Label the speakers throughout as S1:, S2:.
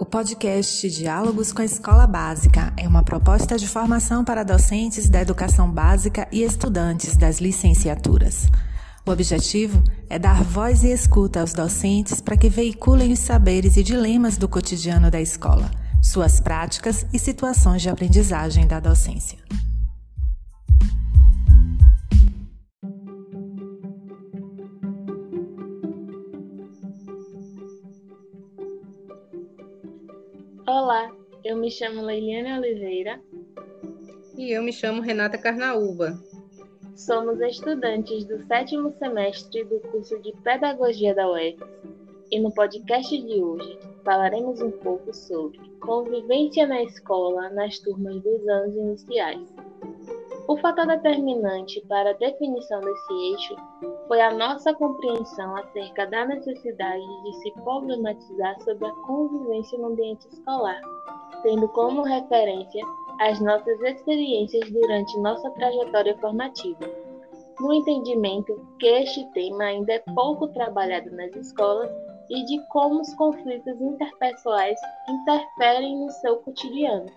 S1: O podcast Diálogos com a Escola Básica é uma proposta de formação para docentes da educação básica e estudantes das licenciaturas. O objetivo é dar voz e escuta aos docentes para que veiculem os saberes e dilemas do cotidiano da escola, suas práticas e situações de aprendizagem da docência.
S2: Me chamo Leiliane Oliveira.
S3: E eu me chamo Renata Carnaúba.
S2: Somos estudantes do sétimo semestre do curso de Pedagogia da UERJ e no podcast de hoje falaremos um pouco sobre convivência na escola nas turmas dos anos iniciais. O fator determinante para a definição desse eixo foi a nossa compreensão acerca da necessidade de se problematizar sobre a convivência no ambiente escolar, tendo como referência as nossas experiências durante nossa trajetória formativa. No entendimento que este tema ainda é pouco trabalhado nas escolas e de como os conflitos interpessoais interferem no seu cotidiano.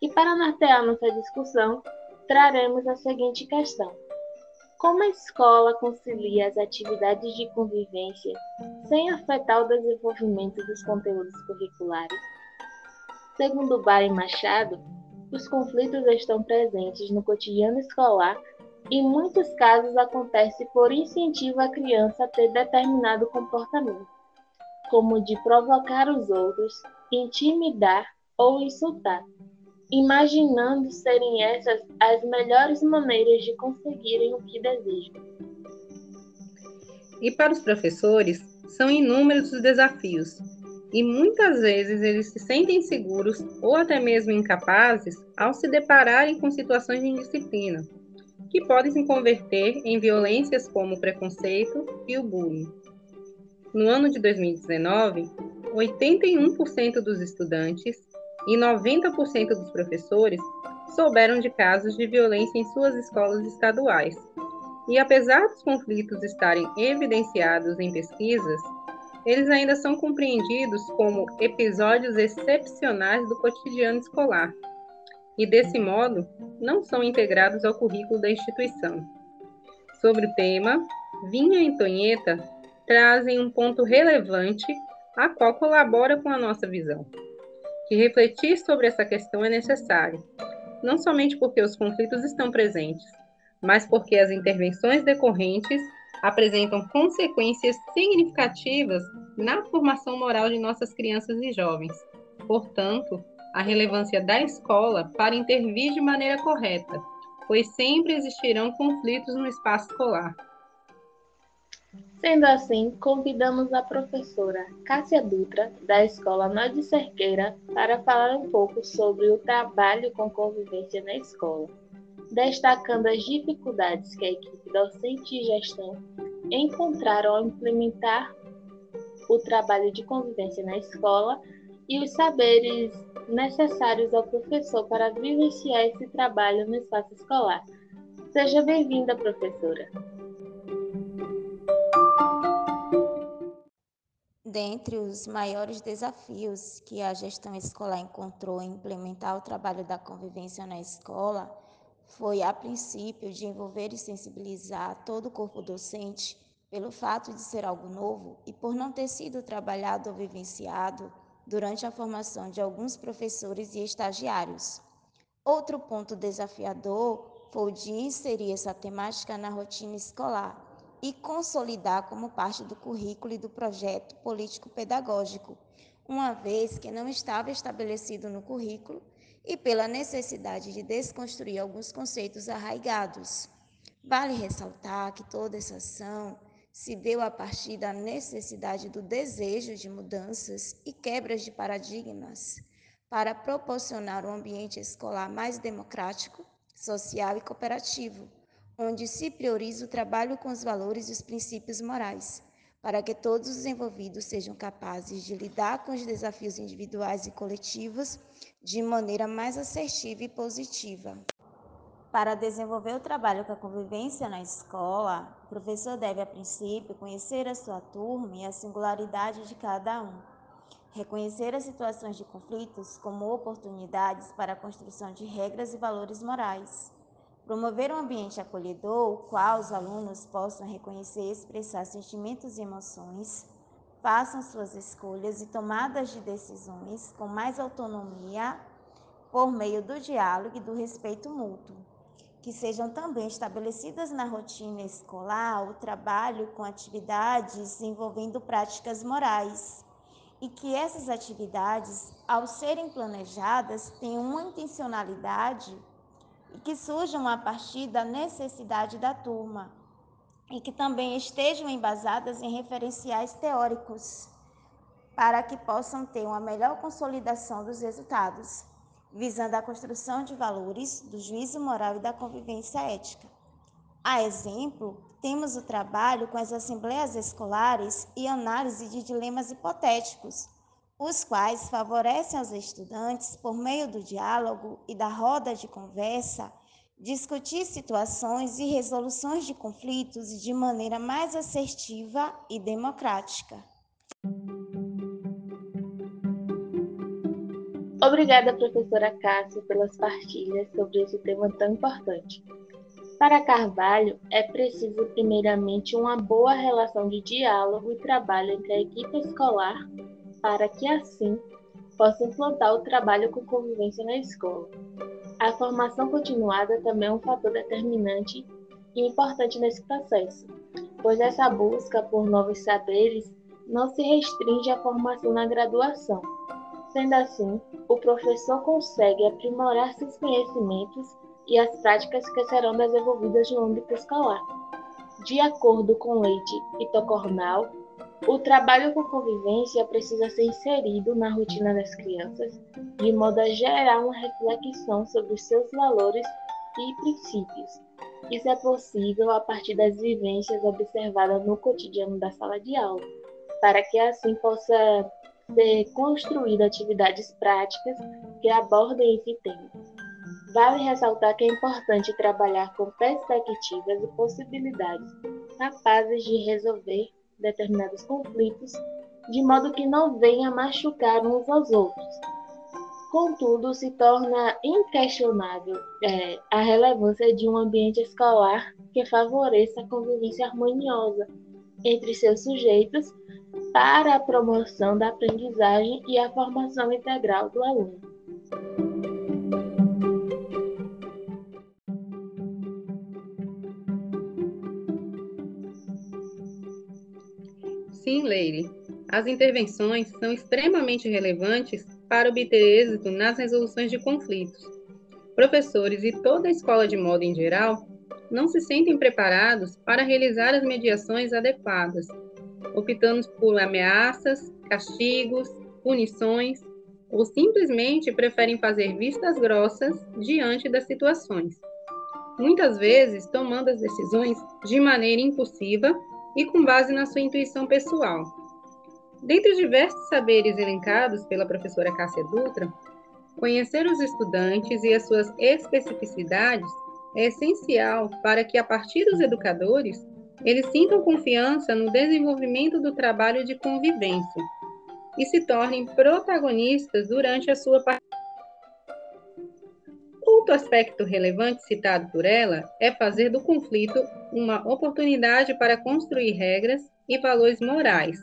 S2: E para nortear nossa discussão, traremos a seguinte questão: Como a escola concilia as atividades de convivência sem afetar o desenvolvimento dos conteúdos curriculares? Segundo Barry Machado, os conflitos estão presentes no cotidiano escolar e em muitos casos acontece por incentivo à criança a ter determinado comportamento, como de provocar os outros, intimidar ou insultar imaginando serem essas as melhores maneiras de conseguirem o que desejam.
S3: E para os professores, são inúmeros os desafios, e muitas vezes eles se sentem inseguros ou até mesmo incapazes ao se depararem com situações de indisciplina, que podem se converter em violências como o preconceito e o bullying. No ano de 2019, 81% dos estudantes e 90% dos professores souberam de casos de violência em suas escolas estaduais. E apesar dos conflitos estarem evidenciados em pesquisas, eles ainda são compreendidos como episódios excepcionais do cotidiano escolar e, desse modo, não são integrados ao currículo da instituição. Sobre o tema, Vinha e Antonieta trazem um ponto relevante a qual colabora com a nossa visão que refletir sobre essa questão é necessário, não somente porque os conflitos estão presentes, mas porque as intervenções decorrentes apresentam consequências significativas na formação moral de nossas crianças e jovens. Portanto, a relevância da escola para intervir de maneira correta, pois sempre existirão conflitos no espaço escolar.
S2: Sendo assim, convidamos a professora Cássia Dutra, da Escola Nó de Cerqueira, para falar um pouco sobre o trabalho com convivência na escola, destacando as dificuldades que a equipe docente e gestão encontraram ao implementar o trabalho de convivência na escola e os saberes necessários ao professor para vivenciar esse trabalho no espaço escolar. Seja bem-vinda, professora.
S4: Dentre os maiores desafios que a gestão escolar encontrou em implementar o trabalho da convivência na escola foi, a princípio, de envolver e sensibilizar todo o corpo docente pelo fato de ser algo novo e por não ter sido trabalhado ou vivenciado durante a formação de alguns professores e estagiários. Outro ponto desafiador foi o de inserir essa temática na rotina escolar e consolidar como parte do currículo e do projeto político-pedagógico, uma vez que não estava estabelecido no currículo e pela necessidade de desconstruir alguns conceitos arraigados. Vale ressaltar que toda essa ação se deu a partir da necessidade do desejo de mudanças e quebras de paradigmas para proporcionar um ambiente escolar mais democrático, social e cooperativo onde se prioriza o trabalho com os valores e os princípios morais, para que todos os envolvidos sejam capazes de lidar com os desafios individuais e coletivos de maneira mais assertiva e positiva. Para desenvolver o trabalho com a convivência na escola, o professor deve, a princípio, conhecer a sua turma e a singularidade de cada um. reconhecer as situações de conflitos como oportunidades para a construção de regras e valores morais, promover um ambiente acolhedor, o qual os alunos possam reconhecer e expressar sentimentos e emoções, façam suas escolhas e tomadas de decisões com mais autonomia por meio do diálogo e do respeito mútuo, que sejam também estabelecidas na rotina escolar o trabalho com atividades envolvendo práticas morais e que essas atividades, ao serem planejadas, tenham uma intencionalidade e que surjam a partir da necessidade da turma e que também estejam embasadas em referenciais teóricos para que possam ter uma melhor consolidação dos resultados, visando a construção de valores do juízo moral e da convivência ética. A exemplo, temos o trabalho com as assembleias escolares e análise de dilemas hipotéticos, os quais favorecem aos estudantes, por meio do diálogo e da roda de conversa, discutir situações e resoluções de conflitos de maneira mais assertiva e democrática.
S2: Obrigada, professora Cássia, pelas partilhas sobre esse tema tão importante. Para Carvalho, é preciso primeiramente uma boa relação de diálogo e trabalho entre a equipe escolar, para que assim possa implantar o trabalho com convivência na escola. A formação continuada também é um fator determinante e importante nesse processo, pois essa busca por novos saberes não se restringe à formação na graduação. Sendo assim, o professor consegue aprimorar seus conhecimentos e as práticas que serão desenvolvidas no âmbito escolar. De acordo com Leite e Tocornal, o trabalho com convivência precisa ser inserido na rotina das crianças, de modo a gerar uma reflexão sobre os seus valores e princípios. Isso é possível a partir das vivências observadas no cotidiano da sala de aula, para que assim possa ser construída atividades práticas que abordem esse tema. Vale ressaltar que é importante trabalhar com perspectivas e possibilidades capazes de resolver determinados conflitos, de modo que não venha machucar uns aos outros. Contudo, se torna inquestionável é, a relevância de um ambiente escolar que favoreça a convivência harmoniosa entre seus sujeitos para a promoção da aprendizagem e a formação integral do aluno.
S3: Sim, Leire. As intervenções são extremamente relevantes para obter êxito nas resoluções de conflitos. Professores e toda a escola de modo em geral não se sentem preparados para realizar as mediações adequadas, optando por ameaças, castigos, punições ou simplesmente preferem fazer vistas grossas diante das situações. Muitas vezes tomando as decisões de maneira impulsiva e com base na sua intuição pessoal. Dentre os diversos saberes elencados pela professora Cássia Dutra, conhecer os estudantes e as suas especificidades é essencial para que, a partir dos educadores, eles sintam confiança no desenvolvimento do trabalho de convivência e se tornem protagonistas durante a sua participação. Outro aspecto relevante citado por ela é fazer do conflito uma oportunidade para construir regras e valores morais,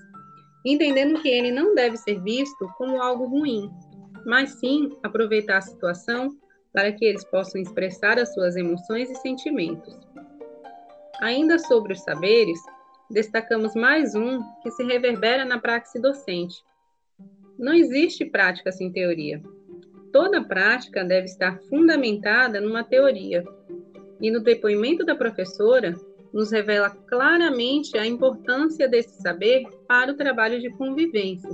S3: entendendo que ele não deve ser visto como algo ruim, mas sim aproveitar a situação para que eles possam expressar as suas emoções e sentimentos. Ainda sobre os saberes, destacamos mais um que se reverbera na praxe docente. Não existe prática sem teoria. Toda prática deve estar fundamentada numa teoria, e no depoimento da professora, nos revela claramente a importância desse saber para o trabalho de convivência.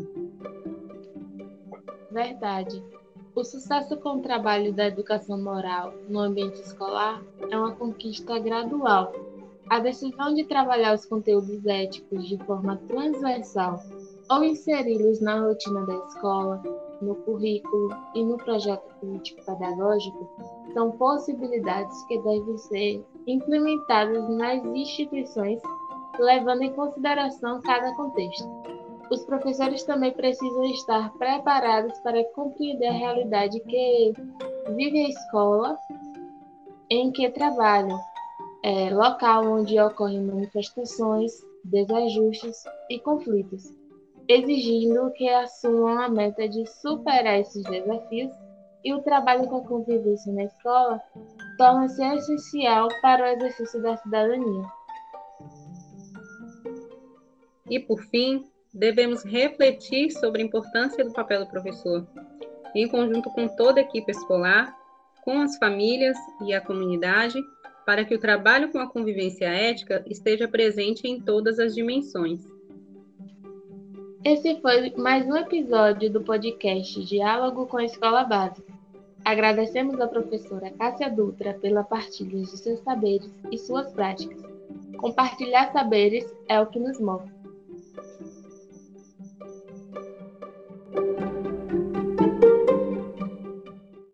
S2: Verdade. O sucesso com o trabalho da educação moral no ambiente escolar é uma conquista gradual. A decisão de trabalhar os conteúdos éticos de forma transversal ou inseri-los na rotina da escola no currículo e no projeto político-pedagógico são possibilidades que devem ser implementadas nas instituições, levando em consideração cada contexto. Os professores também precisam estar preparados para compreender a realidade que vive a escola em que trabalham, é, local onde ocorrem manifestações, desajustes e conflitos, exigindo que assumam a meta de superar esses desafios e o trabalho com a convivência na escola torna-se essencial para o exercício da cidadania.
S3: E, por fim, devemos refletir sobre a importância do papel do professor, em conjunto com toda a equipe escolar, com as famílias e a comunidade, para que o trabalho com a convivência ética esteja presente em todas as dimensões.
S2: Esse foi mais um episódio do podcast Diálogo com a Escola Básica. Agradecemos à professora Cássia Dutra pela partilha de seus saberes e suas práticas. Compartilhar saberes é o que nos move.